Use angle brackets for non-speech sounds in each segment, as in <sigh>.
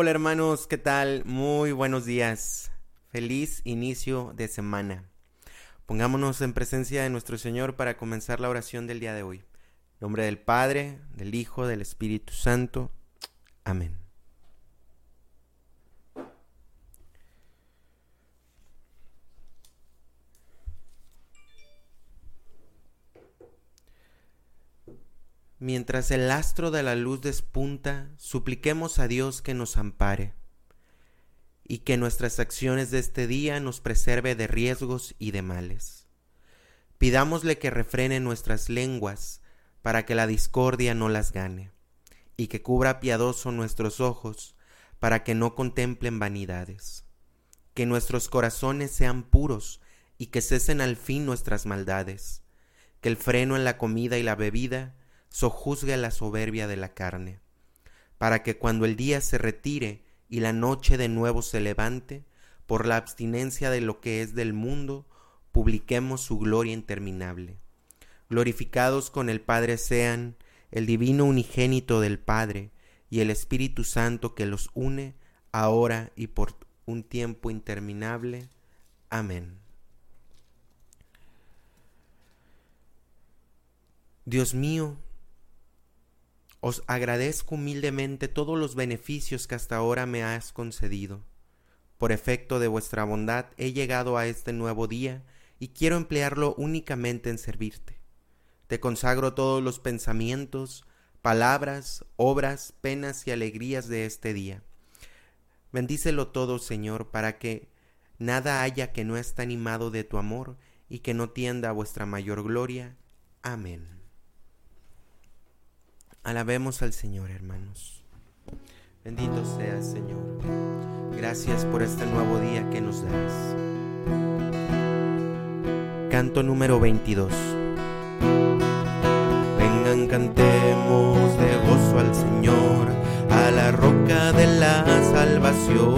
Hola hermanos, ¿qué tal? Muy buenos días. Feliz inicio de semana. Pongámonos en presencia de nuestro Señor para comenzar la oración del día de hoy. Nombre del Padre, del Hijo, del Espíritu Santo. Amén. Mientras el astro de la luz despunta, supliquemos a Dios que nos ampare y que nuestras acciones de este día nos preserve de riesgos y de males. Pidámosle que refrene nuestras lenguas para que la discordia no las gane, y que cubra piadoso nuestros ojos para que no contemplen vanidades. Que nuestros corazones sean puros y que cesen al fin nuestras maldades. Que el freno en la comida y la bebida sojuzgue la soberbia de la carne, para que cuando el día se retire y la noche de nuevo se levante, por la abstinencia de lo que es del mundo, publiquemos su gloria interminable. Glorificados con el Padre sean el divino unigénito del Padre y el Espíritu Santo que los une, ahora y por un tiempo interminable. Amén. Dios mío, os agradezco humildemente todos los beneficios que hasta ahora me has concedido. Por efecto de vuestra bondad he llegado a este nuevo día y quiero emplearlo únicamente en servirte. Te consagro todos los pensamientos, palabras, obras, penas y alegrías de este día. Bendícelo todo, Señor, para que nada haya que no esté animado de tu amor y que no tienda a vuestra mayor gloria. Amén. Alabemos al Señor, hermanos. Bendito seas, Señor. Gracias por este nuevo día que nos das. Canto número 22. Vengan, cantemos de gozo al Señor, a la roca de la salvación,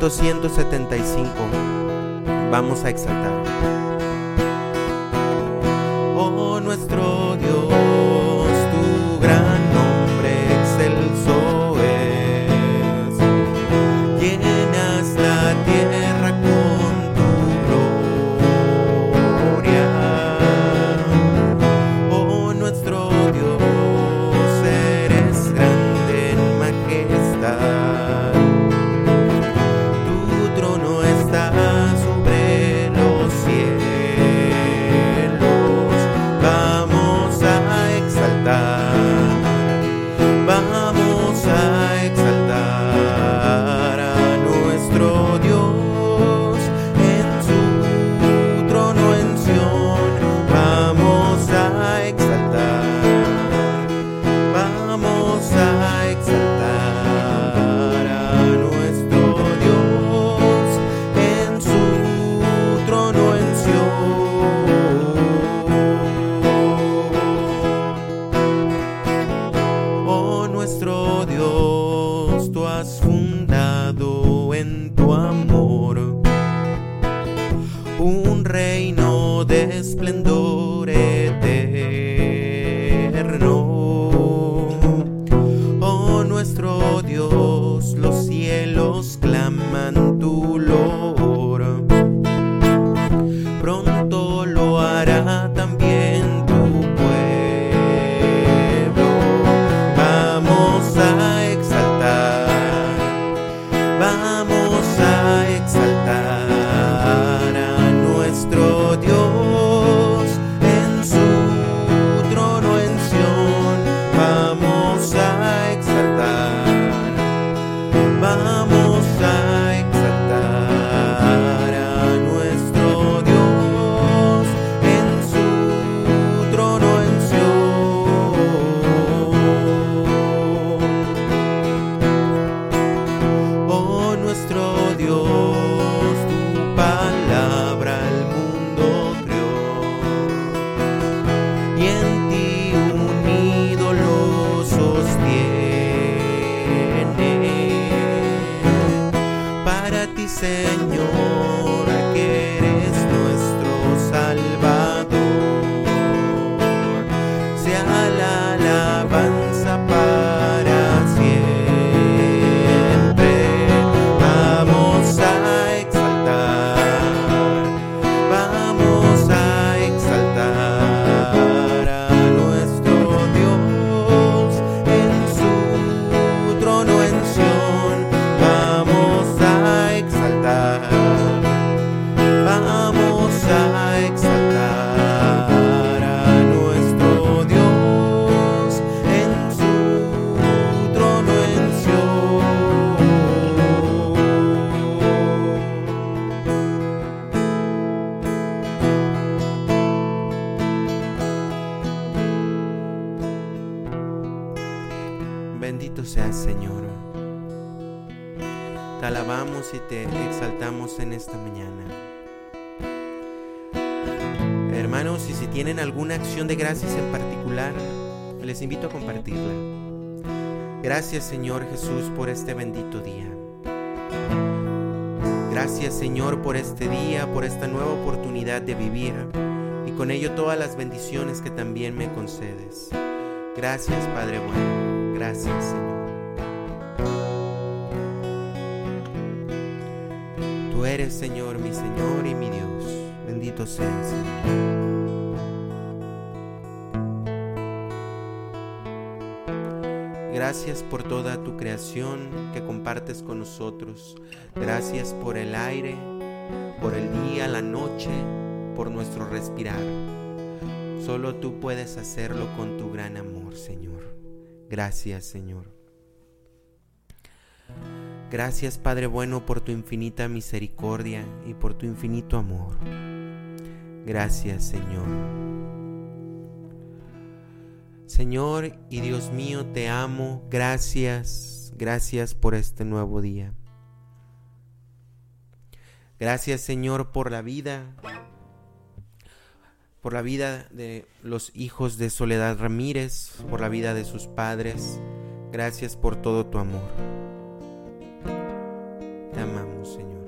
275. Vamos a exaltar. De esplendor Señor, seas, Señor. Te alabamos y te exaltamos en esta mañana. Hermanos, y si tienen alguna acción de gracias en particular, les invito a compartirla. Gracias Señor Jesús por este bendito día. Gracias Señor por este día, por esta nueva oportunidad de vivir y con ello todas las bendiciones que también me concedes. Gracias Padre bueno, gracias Señor. Tú eres Señor, mi Señor y mi Dios. Bendito seas. Gracias por toda tu creación que compartes con nosotros. Gracias por el aire, por el día, la noche, por nuestro respirar. Solo tú puedes hacerlo con tu gran amor, Señor. Gracias, Señor. Gracias, Padre bueno, por tu infinita misericordia y por tu infinito amor. Gracias, Señor. Señor y Dios mío, te amo. Gracias, gracias por este nuevo día. Gracias, Señor, por la vida, por la vida de los hijos de Soledad Ramírez, por la vida de sus padres. Gracias por todo tu amor. Amamos, Señor.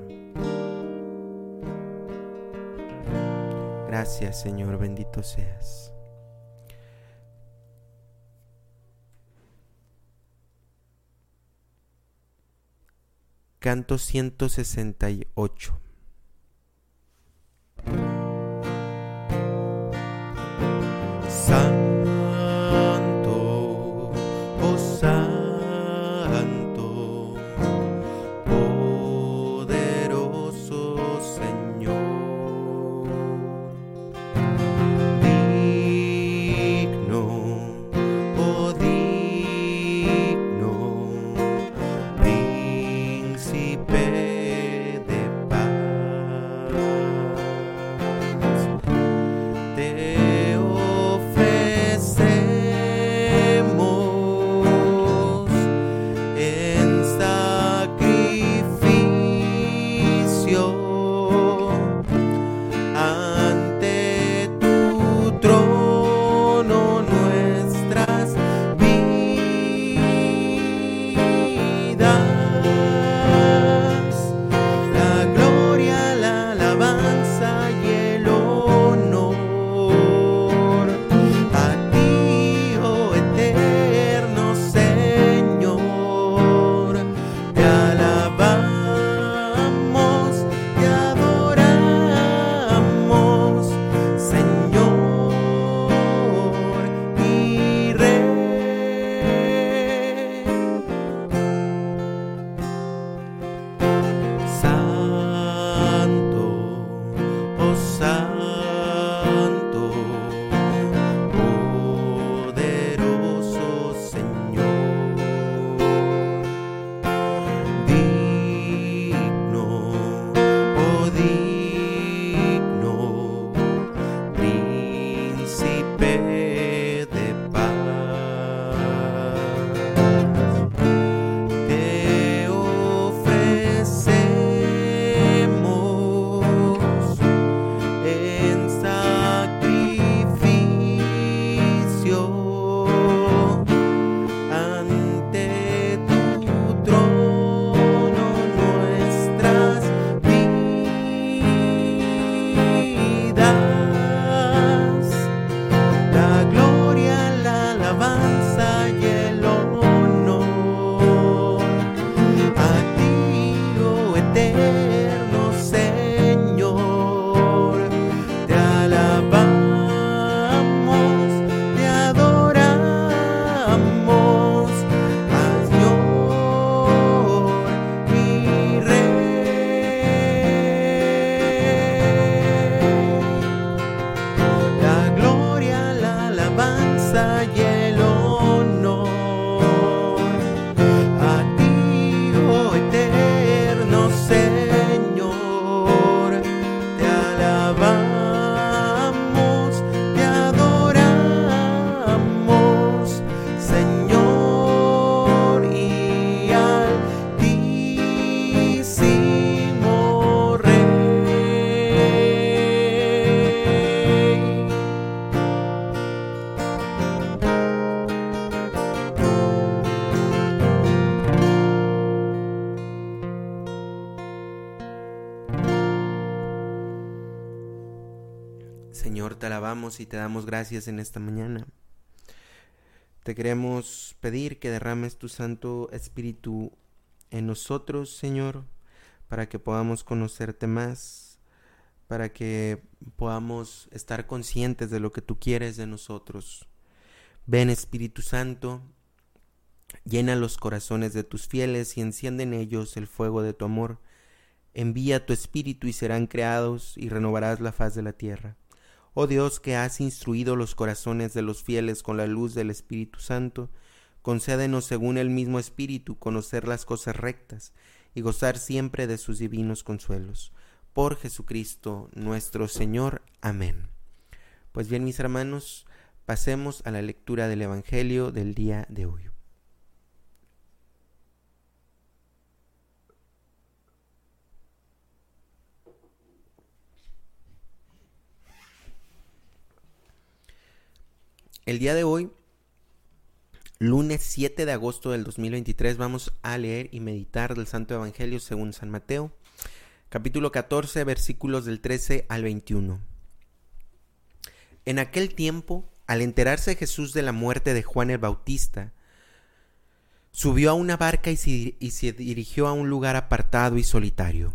Gracias, Señor, bendito seas. Canto 168. Y te damos gracias en esta mañana. Te queremos pedir que derrames tu Santo Espíritu en nosotros, Señor, para que podamos conocerte más, para que podamos estar conscientes de lo que tú quieres de nosotros. Ven Espíritu Santo, llena los corazones de tus fieles y enciende en ellos el fuego de tu amor. Envía tu Espíritu y serán creados y renovarás la faz de la tierra. Oh Dios que has instruido los corazones de los fieles con la luz del Espíritu Santo, concédenos según el mismo Espíritu conocer las cosas rectas y gozar siempre de sus divinos consuelos. Por Jesucristo nuestro Señor. Amén. Pues bien, mis hermanos, pasemos a la lectura del Evangelio del día de hoy. El día de hoy, lunes 7 de agosto del 2023, vamos a leer y meditar del Santo Evangelio según San Mateo, capítulo 14, versículos del 13 al 21. En aquel tiempo, al enterarse Jesús de la muerte de Juan el Bautista, subió a una barca y se, dirigió a un lugar apartado y solitario.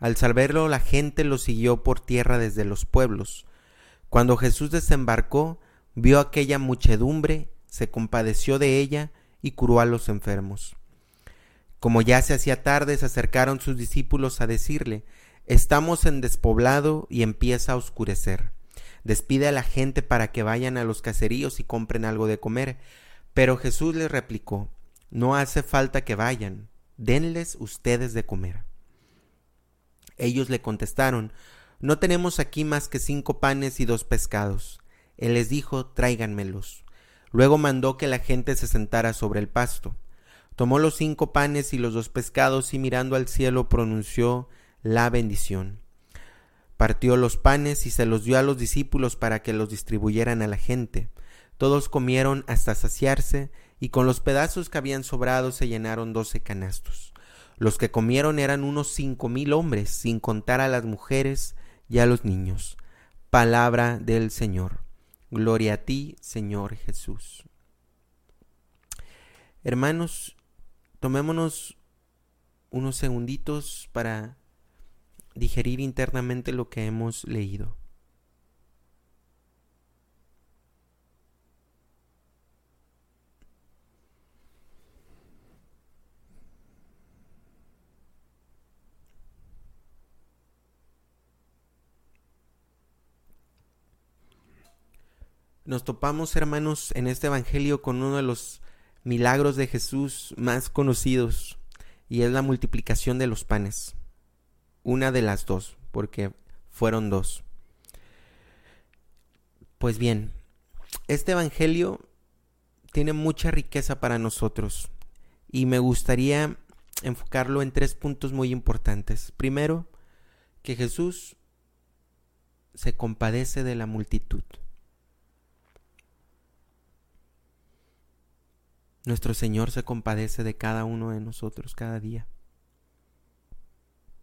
Al saberlo, la gente lo siguió por tierra desde los pueblos. Cuando Jesús desembarcó, vio aquella muchedumbre, se compadeció de ella y curó a los enfermos. Como ya se hacía tarde, se acercaron sus discípulos a decirle, Estamos en despoblado y empieza a oscurecer. Despide a la gente para que vayan a los caseríos y compren algo de comer. Pero Jesús les replicó, No hace falta que vayan, denles ustedes de comer. Ellos le contestaron, No tenemos aquí más que cinco panes y dos pescados. Él les dijo, tráiganmelos. Luego mandó que la gente se sentara sobre el pasto. Tomó los cinco panes y los dos pescados y mirando al cielo pronunció la bendición. Partió los panes y se los dio a los discípulos para que los distribuyeran a la gente. Todos comieron hasta saciarse y con los pedazos que habían sobrado se llenaron doce canastos. Los que comieron eran unos cinco mil hombres, sin contar a las mujeres y a los niños. Palabra del Señor. Gloria a ti, Señor Jesús. Hermanos, tomémonos unos segunditos para digerir internamente lo que hemos leído. Nos topamos, hermanos, en este Evangelio con uno de los milagros de Jesús más conocidos, y es la multiplicación de los panes. Una de las dos, porque fueron dos. Pues bien, este Evangelio tiene mucha riqueza para nosotros, y me gustaría enfocarlo en tres puntos muy importantes. Primero, que Jesús se compadece de la multitud. Nuestro Señor se compadece de cada uno de nosotros cada día.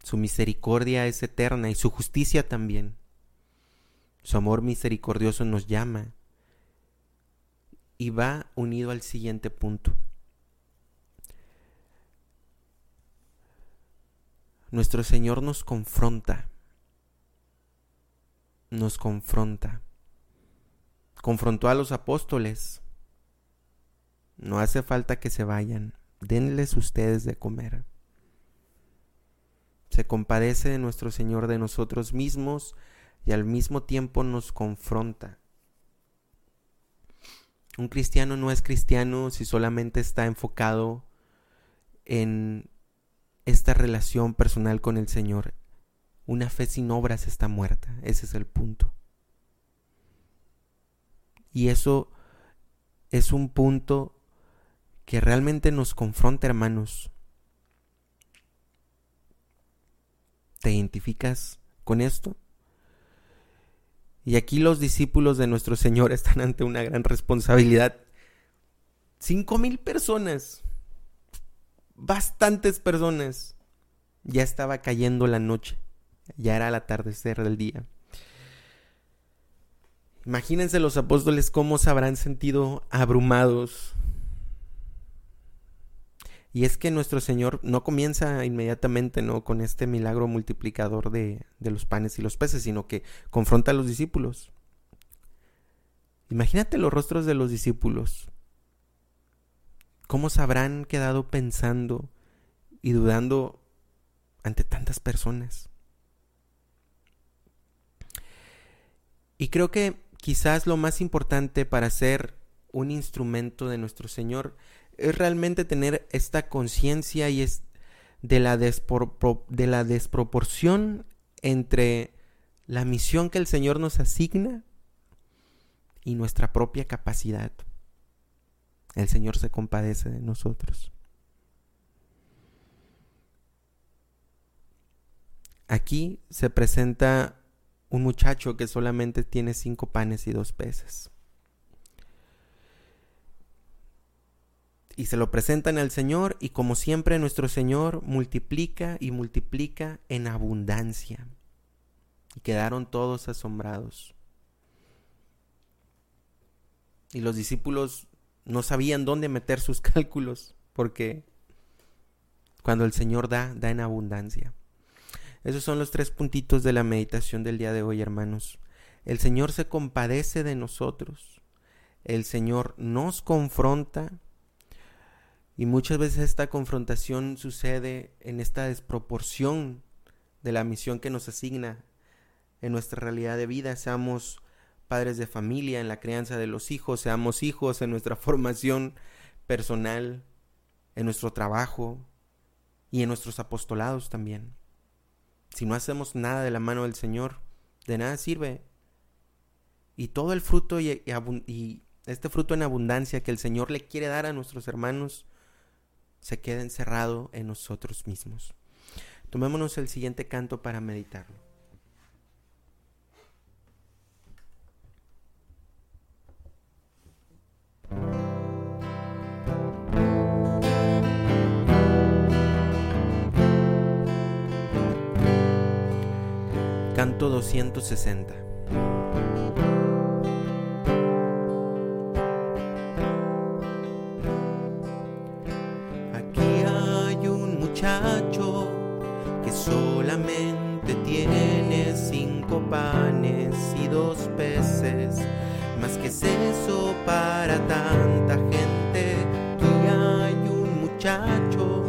Su misericordia es eterna y su justicia también. Su amor misericordioso nos llama y va unido al siguiente punto. Nuestro Señor nos confronta, nos confronta. Confrontó a los apóstoles no hace falta que se vayan, denles ustedes de comer. Se compadece de nuestro Señor de nosotros mismos y al mismo tiempo nos confronta. Un cristiano no es cristiano si solamente está enfocado en esta relación personal con el Señor. Una fe sin obras está muerta, ese es el punto. Y eso es un punto que realmente nos confronta, hermanos. ¿Te identificas con esto? Y aquí los discípulos de nuestro Señor están ante una gran responsabilidad. Cinco mil personas, bastantes personas. Ya estaba cayendo la noche, ya era el atardecer del día. Imagínense los apóstoles cómo se habrán sentido abrumados. Y es que nuestro Señor no comienza inmediatamente ¿no? con este milagro multiplicador de, de los panes y los peces, sino que confronta a los discípulos. Imagínate los rostros de los discípulos. ¿Cómo se habrán quedado pensando y dudando ante tantas personas? Y creo que quizás lo más importante para ser un instrumento de nuestro Señor es realmente tener esta conciencia y es de la, de la desproporción entre la misión que el Señor nos asigna y nuestra propia capacidad. El Señor se compadece de nosotros. Aquí se presenta un muchacho que solamente tiene cinco panes y dos peces. Y se lo presentan al Señor y como siempre nuestro Señor multiplica y multiplica en abundancia. Y quedaron todos asombrados. Y los discípulos no sabían dónde meter sus <laughs> cálculos porque cuando el Señor da, da en abundancia. Esos son los tres puntitos de la meditación del día de hoy, hermanos. El Señor se compadece de nosotros. El Señor nos confronta. Y muchas veces esta confrontación sucede en esta desproporción de la misión que nos asigna en nuestra realidad de vida, seamos padres de familia, en la crianza de los hijos, seamos hijos en nuestra <laughs> formación personal, en nuestro trabajo y en nuestros apostolados también. Si no hacemos nada de la mano del Señor, de nada sirve. Y todo el fruto y, este fruto en abundancia que el Señor le quiere dar a nuestros hermanos, se queda encerrado en nosotros mismos. Tomémonos el siguiente canto para meditarlo. Canto 260. Es eso para tanta gente. Aquí hay un muchacho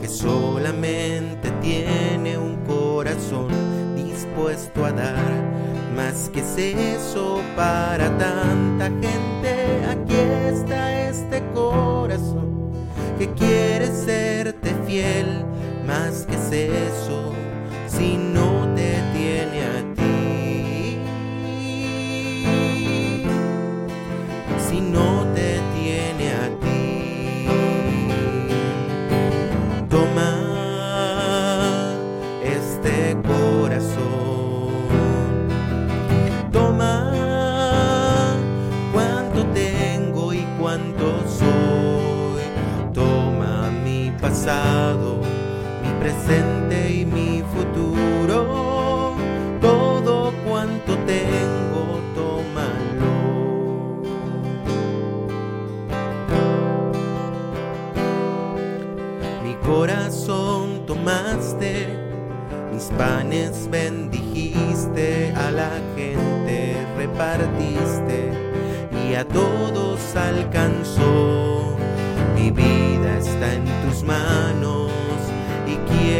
que solamente tiene un corazón a dar. Más que es eso para tanta gente, aquí está este corazón que quiere serte fiel.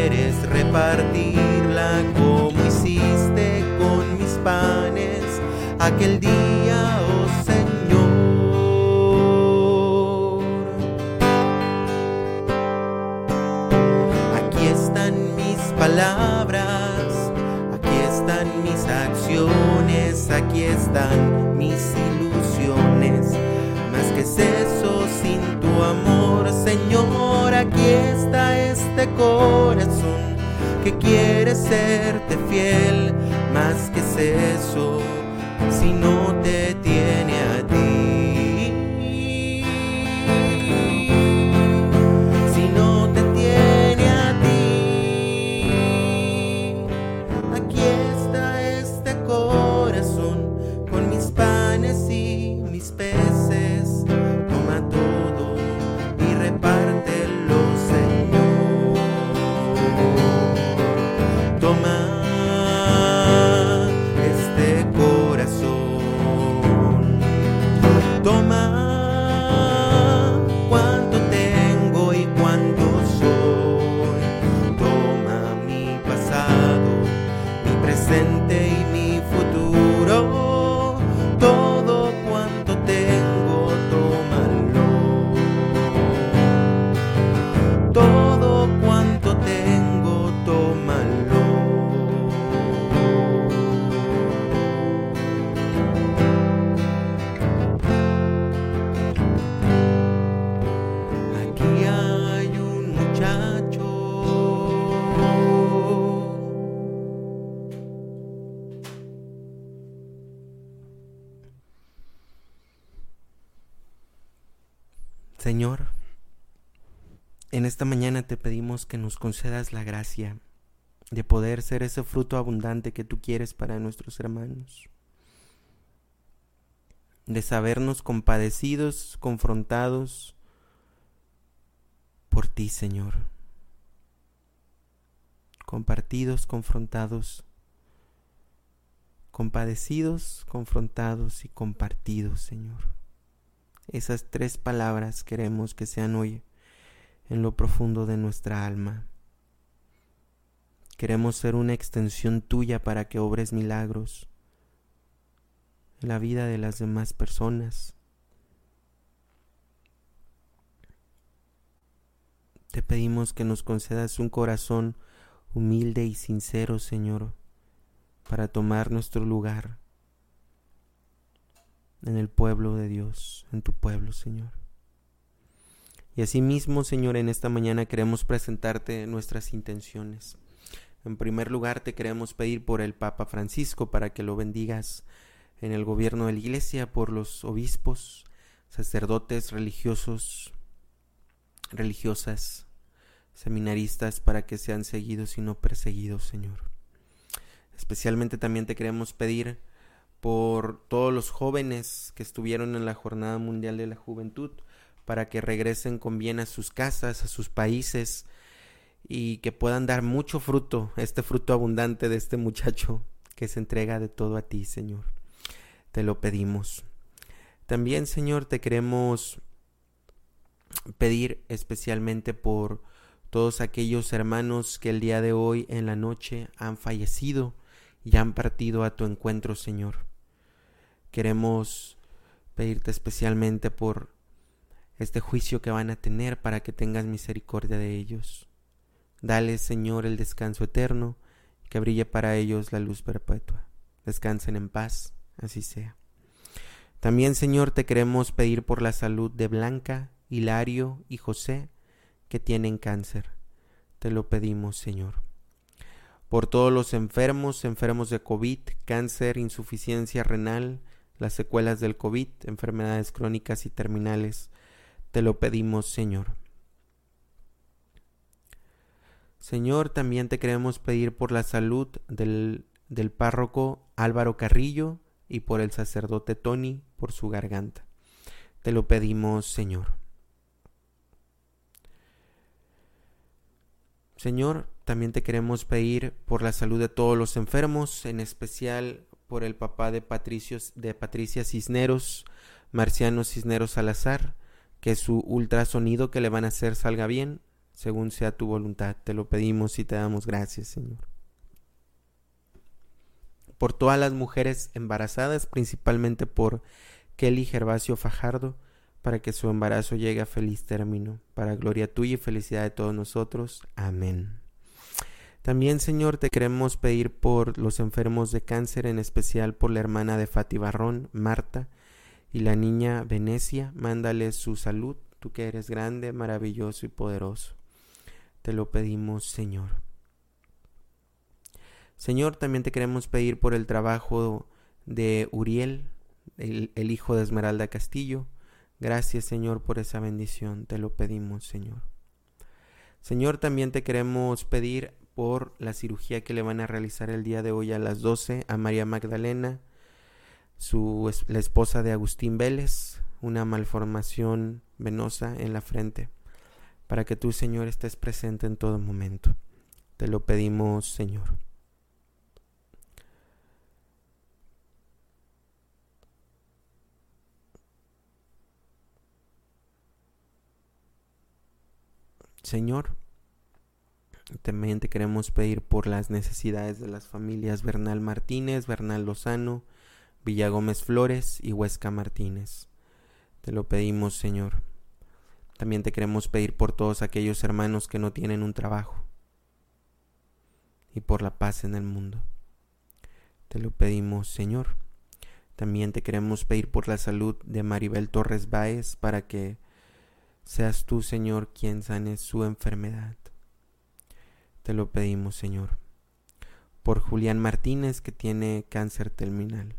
Quieres repartirla como hiciste con mis panes aquel día, oh Señor. Aquí están mis palabras, aquí están mis acciones, aquí están mis ilusiones, más que eso sin tu amor Señor, aquí está este corazón que quiere serte fiel, más que es eso, si no te en esta mañana te pedimos que nos concedas la gracia de poder ser ese fruto abundante que tú quieres para nuestros hermanos, de sabernos compadecidos, confrontados por ti, Señor, compartidos, confrontados, compadecidos, confrontados y compartidos, Señor. Esas tres palabras queremos que sean hoy en lo profundo de nuestra alma. Queremos ser una extensión tuya para que obres milagros en la vida de las demás personas. Te pedimos que nos concedas un corazón humilde y sincero, Señor, para tomar nuestro lugar en el pueblo de Dios, en tu pueblo, Señor. Y asimismo, Señor, en esta mañana queremos presentarte nuestras intenciones. En primer lugar, te queremos pedir por el Papa Francisco para que lo bendigas en el gobierno de la Iglesia, por los obispos, sacerdotes, religiosos, religiosas, seminaristas, para que sean seguidos y no perseguidos, Señor. Especialmente también te queremos pedir por todos los jóvenes que estuvieron en la Jornada Mundial de la Juventud, para que regresen con bien a sus casas, a sus países y que puedan dar mucho fruto, este fruto abundante de este muchacho que se entrega de todo a ti, Señor. Te lo pedimos. También, Señor, te queremos pedir especialmente por todos aquellos hermanos que el día de hoy en la noche han fallecido y han partido a tu encuentro, Señor. Queremos pedirte especialmente por este juicio que van a tener para que tengas misericordia de ellos. Dale, Señor, el descanso eterno, que brille para ellos la luz perpetua. Descansen en paz, así sea. También, Señor, te queremos pedir por la salud de Blanca, Hilario y José, que tienen cáncer. Te lo pedimos, Señor. Por todos los enfermos, enfermos de COVID, cáncer, insuficiencia renal, las secuelas del COVID, enfermedades crónicas y terminales, te lo pedimos, Señor. Señor, también te queremos pedir por la salud del, del párroco Álvaro Carrillo y por el sacerdote Tony por su garganta. Te lo pedimos, Señor. Señor, también te queremos pedir por la salud de todos los enfermos, en especial por el papá de, Patricios, de Patricia Cisneros, Marciano Cisneros Salazar, que su ultrasonido que le van a hacer salga bien, según sea tu voluntad. Te lo pedimos y te damos gracias, Señor. Por todas las mujeres embarazadas, principalmente por Kelly Gervasio Fajardo, para que su embarazo llegue a feliz término, para gloria tuya y felicidad de todos nosotros. Amén. También, Señor, te queremos pedir por los enfermos de cáncer, en especial por la hermana de Fati Barrón, Marta, y la niña Venecia, mándale su salud, tú que eres grande, maravilloso y poderoso. Te lo pedimos, Señor. Señor, también te queremos pedir por el trabajo de Uriel, el, el, hijo de Esmeralda Castillo. Gracias, Señor, por esa bendición. Te lo pedimos, Señor. Señor, también te queremos pedir por la cirugía que le van a realizar el día de hoy a las 12 a María Magdalena su, la esposa de Agustín Vélez, una malformación venosa en la frente, para que tú, Señor, estés presente en todo momento. Te lo pedimos, Señor. Señor, también te queremos pedir por las necesidades de las familias Bernal Martínez, Bernal Lozano, Villa Gómez Flores y Huesca Martínez. Te lo pedimos, Señor. También te queremos pedir por todos aquellos hermanos que no tienen un trabajo y por la paz en el mundo. Te lo pedimos, Señor. También te queremos pedir por la salud de Maribel Torres Báez para que seas tú, Señor, quien sane su enfermedad. Te lo pedimos, Señor. Por Julián Martínez que tiene cáncer terminal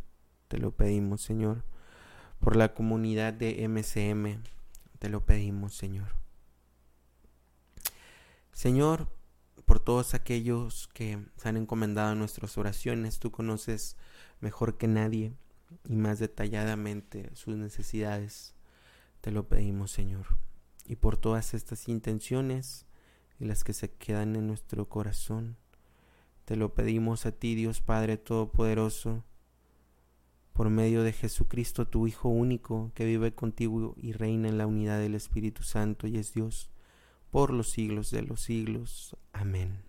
te lo pedimos, Señor, por la comunidad de MCM, te lo pedimos, Señor. Señor, por todos aquellos que se han encomendado nuestras oraciones, tú conoces mejor que nadie y más detalladamente sus necesidades. Te lo pedimos, Señor. Y por todas estas intenciones y las que se quedan en nuestro corazón, te lo pedimos a ti, Dios Padre Todopoderoso, por medio de Jesucristo, tu Hijo único, que vive contigo y reina en la unidad del Espíritu Santo y es Dios por los siglos de los siglos. Amén.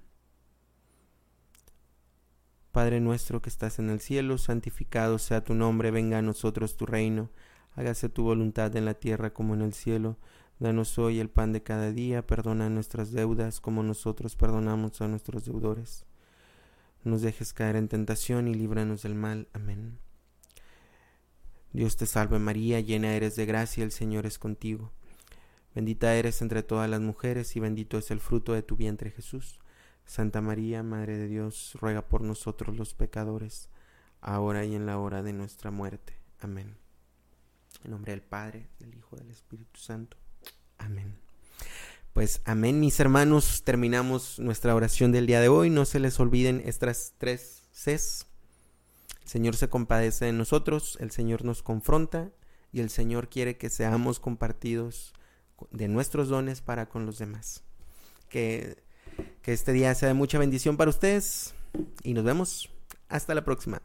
Padre nuestro que estás en el cielo, santificado sea tu nombre, venga a nosotros tu reino, hágase tu voluntad en la tierra como en el cielo. Danos hoy el pan de cada día, perdona nuestras deudas como nosotros perdonamos a nuestros deudores. No nos dejes caer en tentación y líbranos del mal. Amén. Dios te salve María, llena eres de gracia, el Señor es contigo. Bendita eres entre todas las mujeres y bendito es el fruto de tu vientre Jesús. Santa María, Madre de Dios, ruega por nosotros los pecadores, ahora y en la hora de nuestra muerte. Amén. En nombre del Padre, del Hijo, del Espíritu Santo. Amén. Pues amén, mis hermanos. Terminamos nuestra oración del día de hoy. No se les olviden estas tres Cs. Señor se compadece de nosotros, el Señor nos confronta y el Señor quiere que seamos compartidos de nuestros dones para con los demás. Que, que este día sea de mucha bendición para ustedes y nos vemos. Hasta la próxima.